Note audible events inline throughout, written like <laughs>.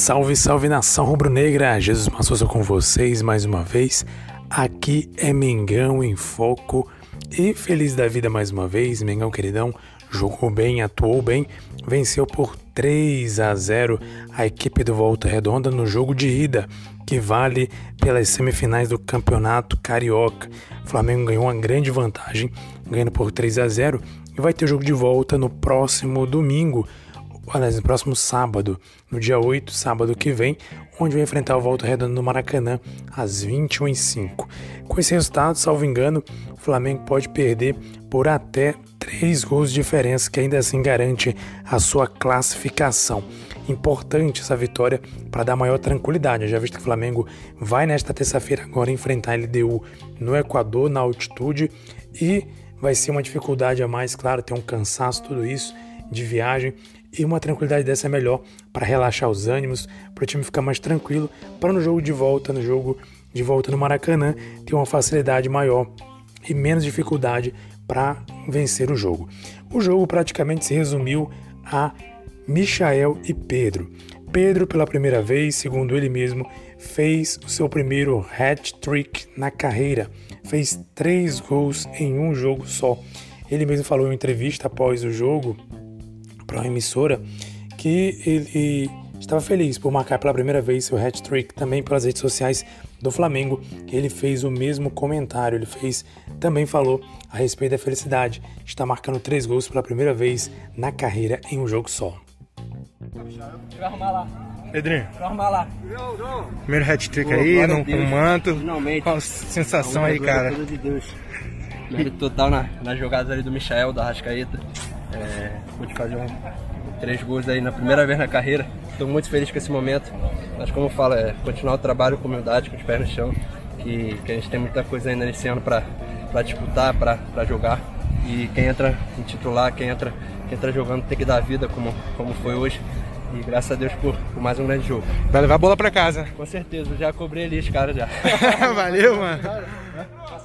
Salve, salve nação rubro-negra! Jesus Massosa com vocês mais uma vez. Aqui é Mengão em Foco e feliz da vida mais uma vez. Mengão queridão jogou bem, atuou bem, venceu por 3 a 0 a equipe do Volta Redonda no jogo de ida, que vale pelas semifinais do Campeonato Carioca. O Flamengo ganhou uma grande vantagem, ganhando por 3 a 0 e vai ter jogo de volta no próximo domingo aliás, no próximo sábado, no dia 8, sábado que vem, onde vai enfrentar o Volta Redonda no Maracanã às 21h05. Com esse resultado, salvo engano, o Flamengo pode perder por até 3 gols de diferença, que ainda assim garante a sua classificação. Importante essa vitória para dar maior tranquilidade. Eu já visto que o Flamengo vai nesta terça-feira agora enfrentar a LDU no Equador, na altitude, e vai ser uma dificuldade a mais, claro, tem um cansaço, tudo isso de viagem e uma tranquilidade dessa é melhor para relaxar os ânimos, para o time ficar mais tranquilo, para no jogo de volta, no jogo de volta no Maracanã, ter uma facilidade maior e menos dificuldade para vencer o jogo. O jogo praticamente se resumiu a Michael e Pedro. Pedro, pela primeira vez, segundo ele mesmo, fez o seu primeiro hat-trick na carreira. Fez três gols em um jogo só. Ele mesmo falou em entrevista após o jogo para uma emissora que ele estava feliz por marcar pela primeira vez seu hat-trick também pelas redes sociais do Flamengo. Ele fez o mesmo comentário, ele fez também falou a respeito da felicidade de estar marcando três gols pela primeira vez na carreira em um jogo só. Vai arrumar lá. Pedrinho, Vai arrumar lá. primeiro hat-trick aí, no, com manto. Finalmente. Qual a sensação A aí, cara? coisa de Deus. Mérito total na, nas jogadas ali do Michael, da Rascaeta. É, pude fazer um, três gols aí na primeira vez na carreira. Estou muito feliz com esse momento. Mas como eu falo, é continuar o trabalho com humildade, com os pés no chão. Que, que a gente tem muita coisa ainda nesse ano para disputar, para jogar. E quem entra em titular, quem entra, quem entra jogando tem que dar vida como, como foi hoje. E graças a Deus por, por mais um grande jogo. Vai levar a bola pra casa. Com certeza, já cobrei ali os caras já. <laughs> Valeu, mano.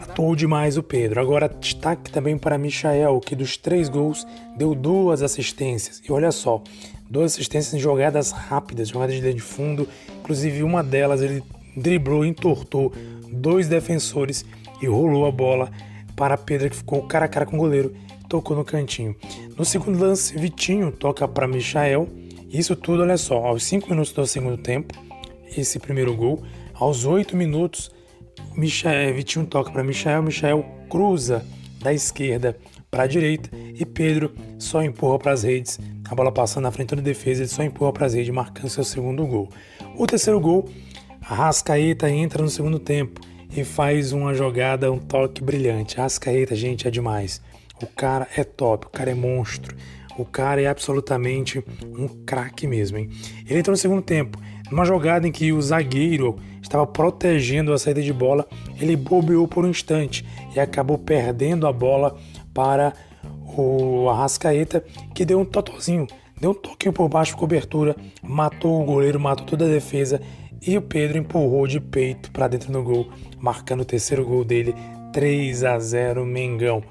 Atuou demais o Pedro. Agora, destaque também para Michael, que dos três gols deu duas assistências. E olha só, duas assistências em jogadas rápidas, jogadas de de fundo. Inclusive, uma delas ele driblou, entortou dois defensores e rolou a bola para Pedro, que ficou cara a cara com o goleiro, tocou no cantinho. No segundo lance, Vitinho toca para Michael. Isso tudo, olha só, aos 5 minutos do segundo tempo, esse primeiro gol. Aos 8 minutos, Michael, Vitinho toca para Michael, Michael cruza da esquerda para a direita e Pedro só empurra para as redes. A bola passando na frente da defesa, ele só empurra para as redes, marcando seu segundo gol. O terceiro gol, a Rascaeta entra no segundo tempo e faz uma jogada, um toque brilhante. Rascaeta, gente, é demais. O cara é top, o cara é monstro. O cara é absolutamente um craque mesmo, hein? Ele entrou no segundo tempo, numa jogada em que o zagueiro estava protegendo a saída de bola, ele bobeou por um instante e acabou perdendo a bola para o Arrascaeta, que deu um totozinho, deu um toquinho por baixo cobertura, matou o goleiro, matou toda a defesa e o Pedro empurrou de peito para dentro do gol, marcando o terceiro gol dele, 3 a 0 Mengão.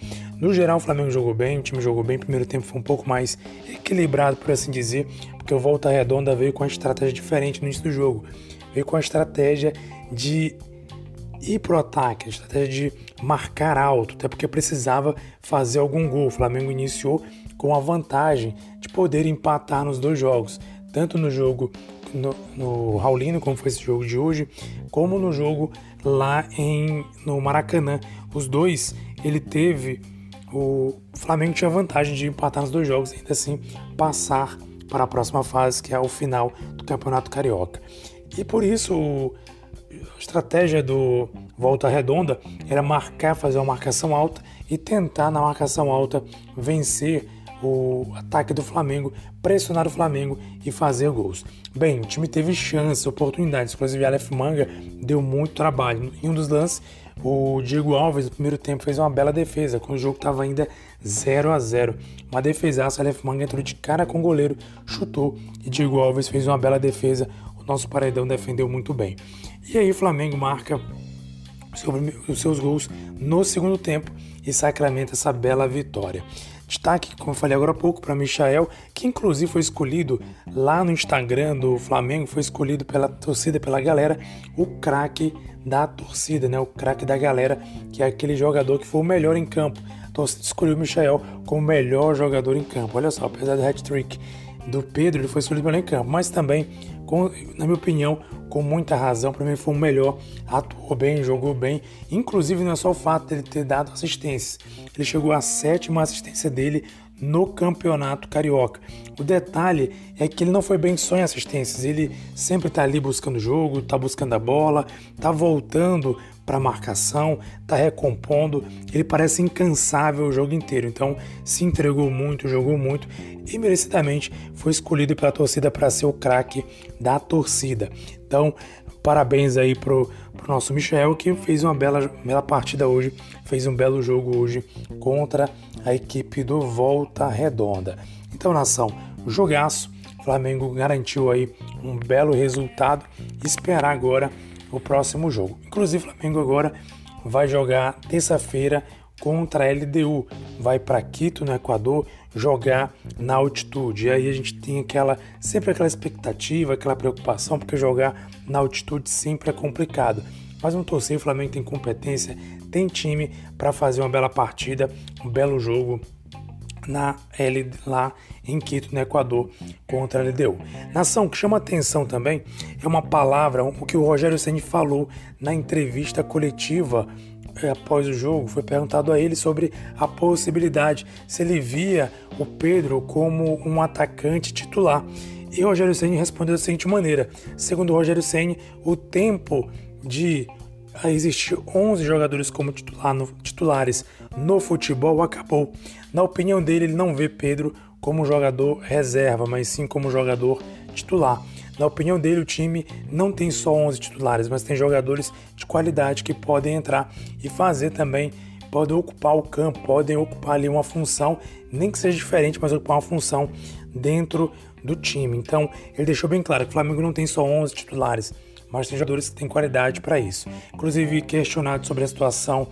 No geral, o Flamengo jogou bem, o time jogou bem. O primeiro tempo foi um pouco mais equilibrado, por assim dizer, porque o Volta Redonda veio com uma estratégia diferente no início do jogo. Veio com a estratégia de ir pro ataque, a estratégia de marcar alto, até porque precisava fazer algum gol. O Flamengo iniciou com a vantagem de poder empatar nos dois jogos, tanto no jogo no, no Raulino, como foi esse jogo de hoje, como no jogo lá em no Maracanã. Os dois, ele teve o Flamengo tinha vantagem de empatar nos dois jogos e ainda assim passar para a próxima fase, que é o final do Campeonato Carioca. E por isso a estratégia do Volta Redonda era marcar, fazer uma marcação alta e tentar na marcação alta vencer o ataque do Flamengo, pressionar o Flamengo e fazer gols. Bem, o time teve chances, oportunidades, inclusive Aleph Manga deu muito trabalho. Em um dos lances, o Diego Alves, no primeiro tempo, fez uma bela defesa, quando o jogo estava ainda 0 a 0 Uma defesaça, Aleph Manga entrou de cara com o goleiro, chutou e Diego Alves fez uma bela defesa. O nosso paredão defendeu muito bem. E aí o Flamengo marca os seus gols no segundo tempo e sacramenta essa bela vitória. Destaque, como eu falei agora há pouco, para Michael, que inclusive foi escolhido lá no Instagram do Flamengo, foi escolhido pela torcida, pela galera, o craque da torcida, né? O craque da galera, que é aquele jogador que foi o melhor em campo. A torcida escolheu o Michael como melhor jogador em campo. Olha só, apesar do hat-trick do Pedro, ele foi escolhido melhor em campo, mas também, com, na minha opinião, com muita razão, para mim foi o melhor, atuou bem, jogou bem, inclusive não é só o fato dele ter dado assistências, ele chegou à sétima assistência dele no campeonato carioca. O detalhe é que ele não foi bem só em assistências, ele sempre está ali buscando jogo, está buscando a bola, está voltando para marcação, está recompondo. Ele parece incansável o jogo inteiro, então se entregou muito, jogou muito e merecidamente foi escolhido pela torcida para ser o craque da torcida. Então, parabéns aí pro, pro nosso Michel que fez uma bela, bela partida hoje, fez um belo jogo hoje contra a equipe do Volta Redonda. Então, nação, jogaço. O Flamengo garantiu aí um belo resultado. Esperar agora o próximo jogo. Inclusive, o Flamengo agora vai jogar terça-feira contra a LDU. Vai para Quito, no Equador, jogar na altitude. E aí a gente tem aquela sempre aquela expectativa, aquela preocupação, porque jogar na altitude sempre é complicado. Mas um torcer, o Flamengo tem competência, tem time para fazer uma bela partida, um belo jogo na L lá em Quito, no Equador, contra a LDU. Nação que chama atenção também é uma palavra, o que o Rogério Ceni falou na entrevista coletiva eh, após o jogo, foi perguntado a ele sobre a possibilidade se ele via o Pedro como um atacante titular. E o Rogério Ceni respondeu da seguinte maneira: segundo o Rogério Ceni, o tempo de existir 11 jogadores como titular no, titulares no futebol acabou. Na opinião dele, ele não vê Pedro como jogador reserva, mas sim como jogador titular. Na opinião dele, o time não tem só 11 titulares, mas tem jogadores de qualidade que podem entrar e fazer também, podem ocupar o campo, podem ocupar ali uma função, nem que seja diferente, mas ocupar uma função dentro do time. Então, ele deixou bem claro que o Flamengo não tem só 11 titulares, mas tem jogadores que têm qualidade para isso. Inclusive, questionado sobre a situação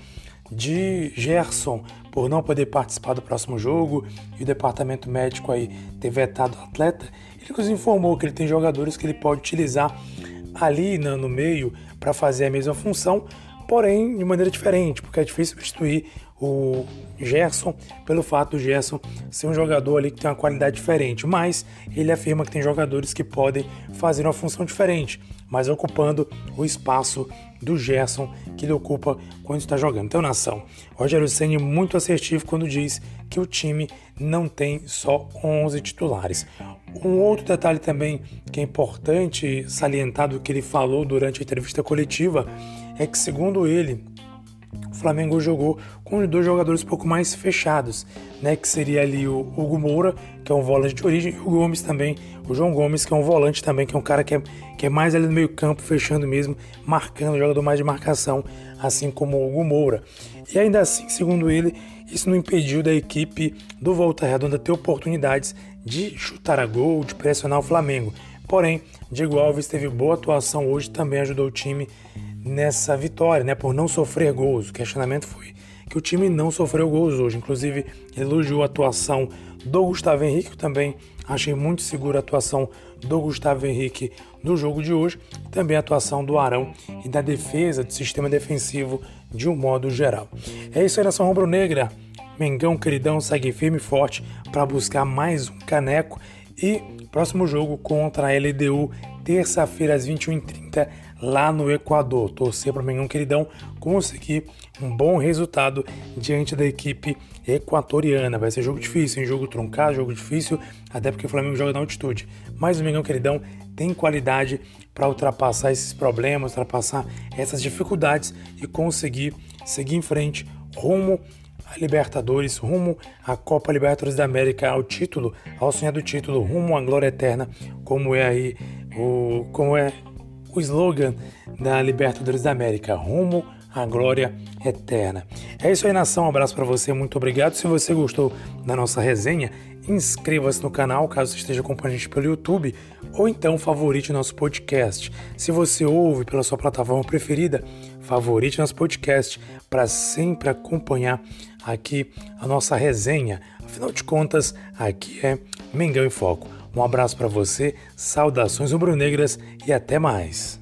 de Gerson por não poder participar do próximo jogo e o departamento médico aí ter vetado o atleta, ele nos informou que ele tem jogadores que ele pode utilizar ali no, meio para fazer a mesma função, porém de maneira diferente, porque é difícil substituir o Gerson pelo fato do Gerson ser um jogador ali que tem uma qualidade diferente, mas ele afirma que tem jogadores que podem fazer uma função diferente, mas ocupando o espaço do Gerson que ele ocupa quando está jogando. Então, nação, Rogério Ceni muito assertivo quando diz que o time não tem só 11 titulares. Um outro detalhe também que é importante salientar do que ele falou durante a entrevista coletiva é que, segundo ele, o Flamengo jogou com dois jogadores um pouco mais fechados, né? Que seria ali o Hugo Moura, que é um volante de origem, e o Gomes também, o João Gomes, que é um volante também, que é um cara que é, que é mais ali no meio campo, fechando mesmo, marcando, jogador mais de marcação, assim como o Hugo Moura. E ainda assim, segundo ele, isso não impediu da equipe do Volta Redonda ter oportunidades de chutar a gol, de pressionar o Flamengo. Porém, Diego Alves teve boa atuação hoje, também ajudou o time nessa vitória, né, por não sofrer gols. O questionamento foi que o time não sofreu gols hoje. Inclusive, elogiou a atuação do Gustavo Henrique, que também achei muito segura a atuação do Gustavo Henrique no jogo de hoje, também a atuação do Arão e da defesa, do sistema defensivo de um modo geral. É isso aí, nação rubro-negra. Mengão queridão segue firme e forte para buscar mais um caneco e próximo jogo contra a LDU, terça-feira às 21h30 lá no Equador. Torcer para o Mengão Queridão conseguir um bom resultado diante da equipe equatoriana. Vai ser jogo difícil, hein? jogo truncado, jogo difícil, até porque o Flamengo joga na altitude. Mas o Mengão Queridão tem qualidade para ultrapassar esses problemas, ultrapassar essas dificuldades e conseguir seguir em frente rumo a Libertadores, rumo à Copa Libertadores da América, ao título, ao sonhado título, rumo à glória eterna, como é aí o, como é o slogan da Libertadores da América, rumo à glória eterna. É isso aí, nação. Um abraço para você, muito obrigado. Se você gostou da nossa resenha, inscreva-se no canal caso esteja acompanhando a gente pelo YouTube ou então favorite nosso podcast. Se você ouve pela sua plataforma preferida, favorite nosso podcast para sempre acompanhar aqui a nossa resenha. Afinal de contas, aqui é Mengão em Foco. Um abraço para você, saudações rubro-negras e até mais.